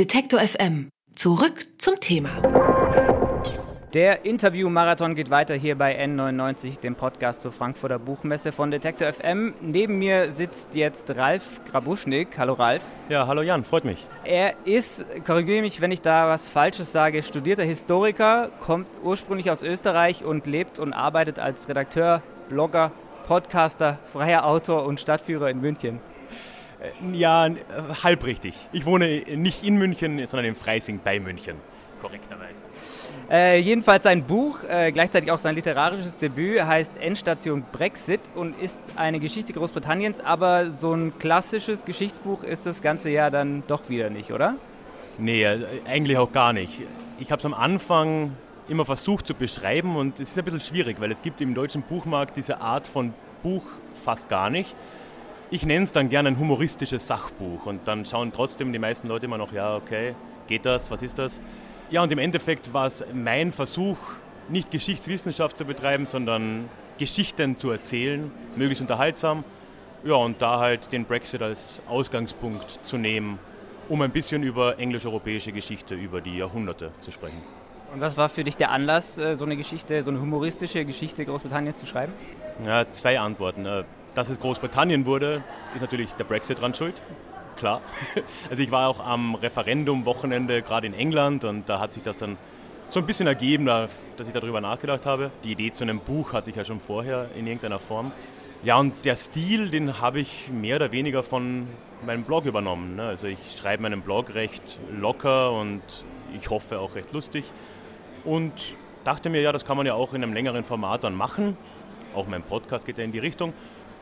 Detektor FM. Zurück zum Thema. Der Interview-Marathon geht weiter hier bei N99, dem Podcast zur Frankfurter Buchmesse von Detektor FM. Neben mir sitzt jetzt Ralf Grabuschnik. Hallo Ralf. Ja, hallo Jan, freut mich. Er ist, korrigiere mich, wenn ich da was Falsches sage, studierter Historiker, kommt ursprünglich aus Österreich und lebt und arbeitet als Redakteur, Blogger, Podcaster, freier Autor und Stadtführer in München. Äh, ja, äh, halb richtig. Ich wohne nicht in München, sondern in Freising bei München, korrekterweise. Äh, jedenfalls sein Buch, äh, gleichzeitig auch sein literarisches Debüt, heißt Endstation Brexit und ist eine Geschichte Großbritanniens, aber so ein klassisches Geschichtsbuch ist das ganze ja dann doch wieder nicht, oder? Nee, äh, eigentlich auch gar nicht. Ich habe es am Anfang immer versucht zu beschreiben und es ist ein bisschen schwierig, weil es gibt im deutschen Buchmarkt diese Art von Buch fast gar nicht. Ich nenne es dann gerne ein humoristisches Sachbuch und dann schauen trotzdem die meisten Leute immer noch, ja, okay, geht das, was ist das? Ja, und im Endeffekt war es mein Versuch, nicht Geschichtswissenschaft zu betreiben, sondern Geschichten zu erzählen, möglichst unterhaltsam. Ja, und da halt den Brexit als Ausgangspunkt zu nehmen, um ein bisschen über englisch-europäische Geschichte über die Jahrhunderte zu sprechen. Und was war für dich der Anlass, äh, so eine Geschichte, so eine humoristische Geschichte Großbritanniens zu schreiben? Ja, zwei Antworten. Dass es Großbritannien wurde, ist natürlich der Brexit dran schuld klar. Also ich war auch am Referendum-Wochenende gerade in England und da hat sich das dann so ein bisschen ergeben, dass ich darüber nachgedacht habe. Die Idee zu einem Buch hatte ich ja schon vorher in irgendeiner Form. Ja, und der Stil, den habe ich mehr oder weniger von meinem Blog übernommen. Ne? Also ich schreibe meinen Blog recht locker und ich hoffe auch recht lustig. Und dachte mir, ja, das kann man ja auch in einem längeren Format dann machen. Auch mein Podcast geht ja in die Richtung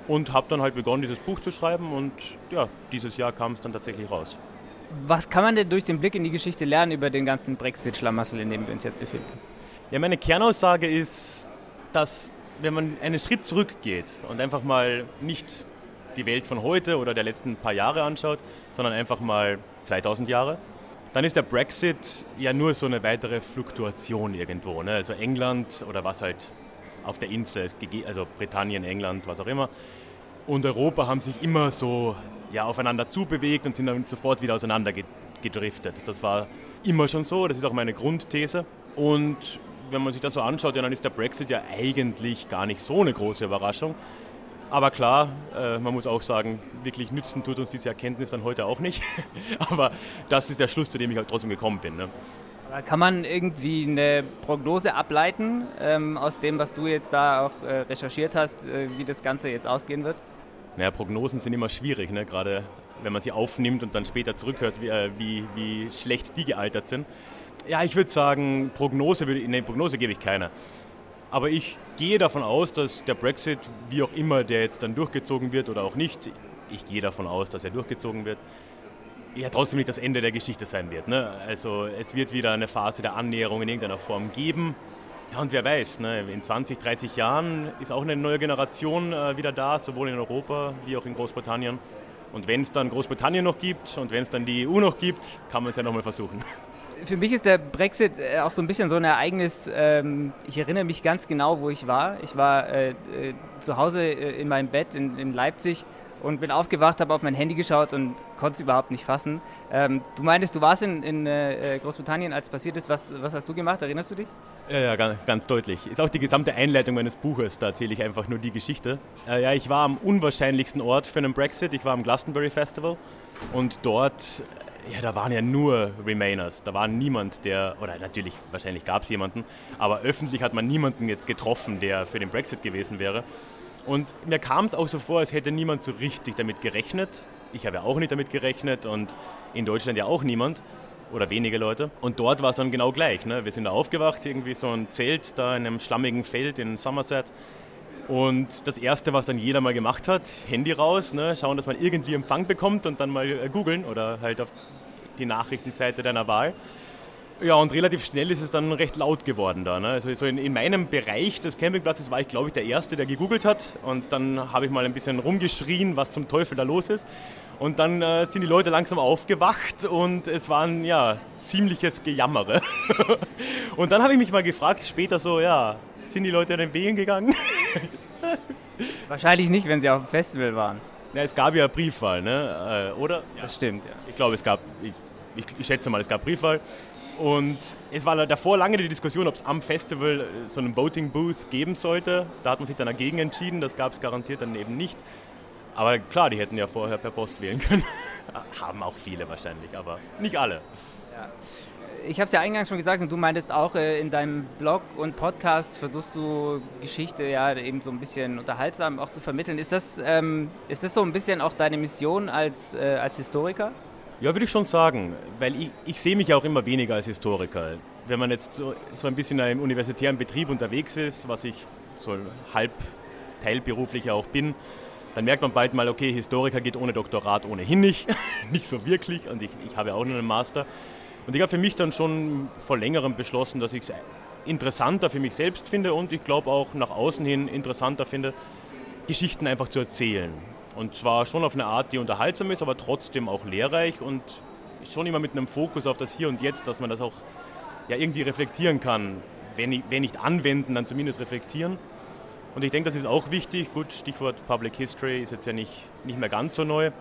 und habe dann halt begonnen, dieses Buch zu schreiben und ja, dieses Jahr kam es dann tatsächlich raus. Was kann man denn durch den Blick in die Geschichte lernen über den ganzen Brexit-Schlamassel, in dem wir uns jetzt befinden? Ja, meine Kernaussage ist, dass wenn man einen Schritt zurückgeht und einfach mal nicht die Welt von heute oder der letzten paar Jahre anschaut, sondern einfach mal 2000 Jahre, dann ist der Brexit ja nur so eine weitere Fluktuation irgendwo. Ne? Also England oder was halt auf der Insel, also Britannien, England, was auch immer, und Europa haben sich immer so ja, aufeinander zubewegt und sind dann sofort wieder auseinander gedriftet. Das war immer schon so, das ist auch meine Grundthese. Und wenn man sich das so anschaut, ja, dann ist der Brexit ja eigentlich gar nicht so eine große Überraschung. Aber klar, äh, man muss auch sagen, wirklich nützen tut uns diese Erkenntnis dann heute auch nicht. Aber das ist der Schluss, zu dem ich halt trotzdem gekommen bin. Ne? Kann man irgendwie eine Prognose ableiten ähm, aus dem, was du jetzt da auch äh, recherchiert hast, äh, wie das Ganze jetzt ausgehen wird? Naja, Prognosen sind immer schwierig, ne? gerade wenn man sie aufnimmt und dann später zurückhört, wie, äh, wie, wie schlecht die gealtert sind. Ja, ich würde sagen, Prognose, würde, nee, Prognose gebe ich keine. Aber ich gehe davon aus, dass der Brexit, wie auch immer der jetzt dann durchgezogen wird oder auch nicht, ich gehe davon aus, dass er durchgezogen wird, ja trotzdem nicht das Ende der Geschichte sein wird. Ne? Also es wird wieder eine Phase der Annäherung in irgendeiner Form geben. Ja, und wer weiß, ne, in 20, 30 Jahren ist auch eine neue Generation äh, wieder da, sowohl in Europa wie auch in Großbritannien. Und wenn es dann Großbritannien noch gibt und wenn es dann die EU noch gibt, kann man es ja nochmal versuchen. Für mich ist der Brexit äh, auch so ein bisschen so ein Ereignis. Ähm, ich erinnere mich ganz genau, wo ich war. Ich war äh, äh zu Hause in meinem Bett in, in Leipzig und bin aufgewacht, habe auf mein Handy geschaut und konnte es überhaupt nicht fassen. Ähm, du meintest, du warst in, in äh, Großbritannien, als passiert ist. Was, was hast du gemacht? Erinnerst du dich? Ja, ja ganz, ganz, deutlich. Ist auch die gesamte Einleitung meines Buches, da erzähle ich einfach nur die Geschichte. Äh, ja, ich war am unwahrscheinlichsten Ort für einen Brexit. Ich war am Glastonbury Festival und dort, ja, da waren ja nur Remainers. Da war niemand, der, oder natürlich, wahrscheinlich gab es jemanden, aber öffentlich hat man niemanden jetzt getroffen, der für den Brexit gewesen wäre. Und mir kam es auch so vor, als hätte niemand so richtig damit gerechnet. Ich habe ja auch nicht damit gerechnet und in Deutschland ja auch niemand oder wenige Leute. Und dort war es dann genau gleich. Ne? Wir sind da aufgewacht, irgendwie so ein Zelt da in einem schlammigen Feld in Somerset. Und das Erste, was dann jeder mal gemacht hat, Handy raus, ne? schauen, dass man irgendwie Empfang bekommt und dann mal äh, googeln oder halt auf die Nachrichtenseite deiner Wahl. Ja, und relativ schnell ist es dann recht laut geworden da. Ne? Also so in, in, meinem Bereich des Campingplatzes war ich, glaube ich, der Erste, der gegoogelt hat. Und dann habe ich mal ein bisschen rumgeschrien, was zum Teufel da los ist. Und dann äh, sind die Leute langsam aufgewacht und es war ein ja, ziemliches Gejammere. und dann habe ich mich mal gefragt, später so, ja, sind die Leute dann wählen gegangen? Wahrscheinlich nicht, wenn sie auf dem Festival waren. Ja, es gab ja Briefwahl, ne? Äh, oder? Ja. Das stimmt, ja. Ich glaube, es gab, ich, ich, ich schätze mal, es gab Briefwahl. Und es war davor lange die Diskussion, ob es am Festival äh, so einen Voting Booth geben sollte. Da hat man sich dann dagegen entschieden, das gab es garantiert dann eben nicht. Aber klar, die hätten ja vorher per Post wählen können. Haben auch viele wahrscheinlich, aber nicht alle. Ja. Ich habe es ja eingangs schon gesagt und du meintest auch äh, in deinem Blog und Podcast versuchst du Geschichte ja eben so ein bisschen unterhaltsam auch zu vermitteln. Ist das, ähm, ist das so ein bisschen auch deine Mission als, äh, als Historiker? Ja, würde ich schon sagen, weil ich, ich sehe mich auch immer weniger als Historiker. Wenn man jetzt so, so ein bisschen im universitären Betrieb unterwegs ist, was ich so halb teilberuflich auch bin, dann merkt man bald mal, okay, Historiker geht ohne Doktorat ohnehin nicht, nicht so wirklich und ich, ich habe auch nur einen Master. Und ich habe für mich dann schon vor längerem beschlossen, dass ich es interessanter für mich selbst finde und ich glaube auch nach außen hin interessanter finde, Geschichten einfach zu erzählen. Und zwar schon auf eine Art, die unterhaltsam ist, aber trotzdem auch lehrreich und schon immer mit einem Fokus auf das Hier und Jetzt, dass man das auch ja, irgendwie reflektieren kann. Wenn, wenn nicht anwenden, dann zumindest reflektieren. Und ich denke, das ist auch wichtig. Gut, Stichwort Public History ist jetzt ja nicht, nicht mehr ganz so neu.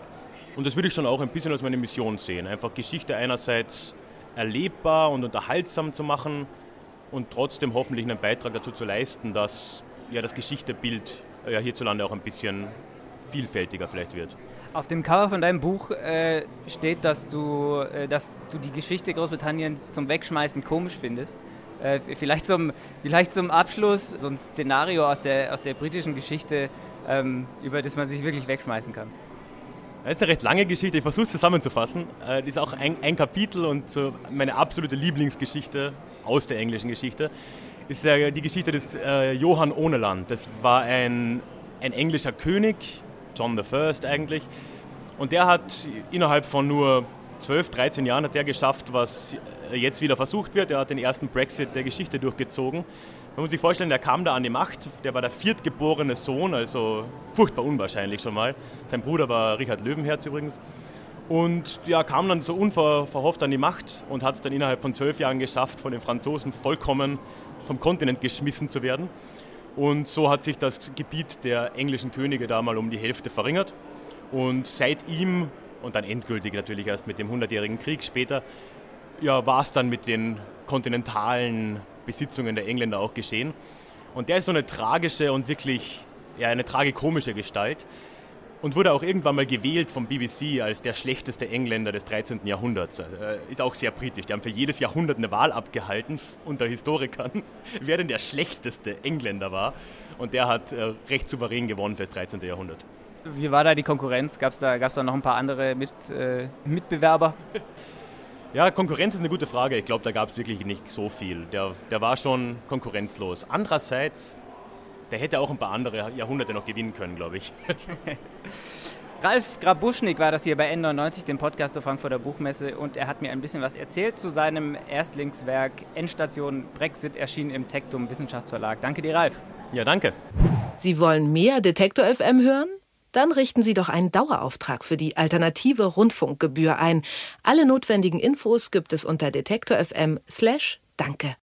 Und das würde ich schon auch ein bisschen als meine Mission sehen. Einfach Geschichte einerseits erlebbar und unterhaltsam zu machen und trotzdem hoffentlich einen Beitrag dazu zu leisten, dass ja, das Geschichtebild ja, hierzulande auch ein bisschen vielfältiger vielleicht wird. Auf dem Cover von deinem Buch äh, steht, dass du, äh, dass du die Geschichte Großbritanniens zum Wegschmeißen komisch findest. Äh, vielleicht, zum, vielleicht zum Abschluss so ein Szenario aus der, aus der britischen Geschichte, ähm, über das man sich wirklich wegschmeißen kann. Das ist eine recht lange Geschichte, ich versuche es zusammenzufassen. Das ist auch ein, ein Kapitel und so meine absolute Lieblingsgeschichte aus der englischen Geschichte ist die Geschichte des äh, Johann Ohneland. Das war ein, ein englischer König, John I. eigentlich. Und der hat innerhalb von nur 12, 13 Jahren hat der geschafft, was jetzt wieder versucht wird. Er hat den ersten Brexit der Geschichte durchgezogen. Man muss sich vorstellen, der kam da an die Macht. Der war der viertgeborene Sohn, also furchtbar unwahrscheinlich schon mal. Sein Bruder war Richard Löwenherz übrigens. Und ja, kam dann so unverhofft an die Macht und hat es dann innerhalb von zwölf Jahren geschafft, von den Franzosen vollkommen vom Kontinent geschmissen zu werden. Und so hat sich das Gebiet der englischen Könige da mal um die Hälfte verringert. Und seit ihm, und dann endgültig natürlich erst mit dem Hundertjährigen Krieg später, ja, war es dann mit den kontinentalen Besitzungen der Engländer auch geschehen. Und der ist so eine tragische und wirklich ja, eine tragikomische Gestalt und wurde auch irgendwann mal gewählt vom BBC als der schlechteste Engländer des 13. Jahrhunderts. Äh, ist auch sehr britisch. Die haben für jedes Jahrhundert eine Wahl abgehalten unter Historikern, wer denn der schlechteste Engländer war. Und der hat äh, recht souverän gewonnen für das 13. Jahrhundert. Wie war da die Konkurrenz? Gab es da, da noch ein paar andere Mit, äh, Mitbewerber? Ja, Konkurrenz ist eine gute Frage. Ich glaube, da gab es wirklich nicht so viel. Der, der war schon konkurrenzlos. Andererseits der hätte auch ein paar andere Jahrhunderte noch gewinnen können, glaube ich. Ralf Grabuschnik war das hier bei N99, dem Podcast zur Frankfurter Buchmesse, und er hat mir ein bisschen was erzählt zu seinem Erstlingswerk Endstation Brexit, erschienen im Tektum Wissenschaftsverlag. Danke dir, Ralf. Ja, danke. Sie wollen mehr Detektor FM hören? Dann richten Sie doch einen Dauerauftrag für die alternative Rundfunkgebühr ein. Alle notwendigen Infos gibt es unter detektor.fm/danke.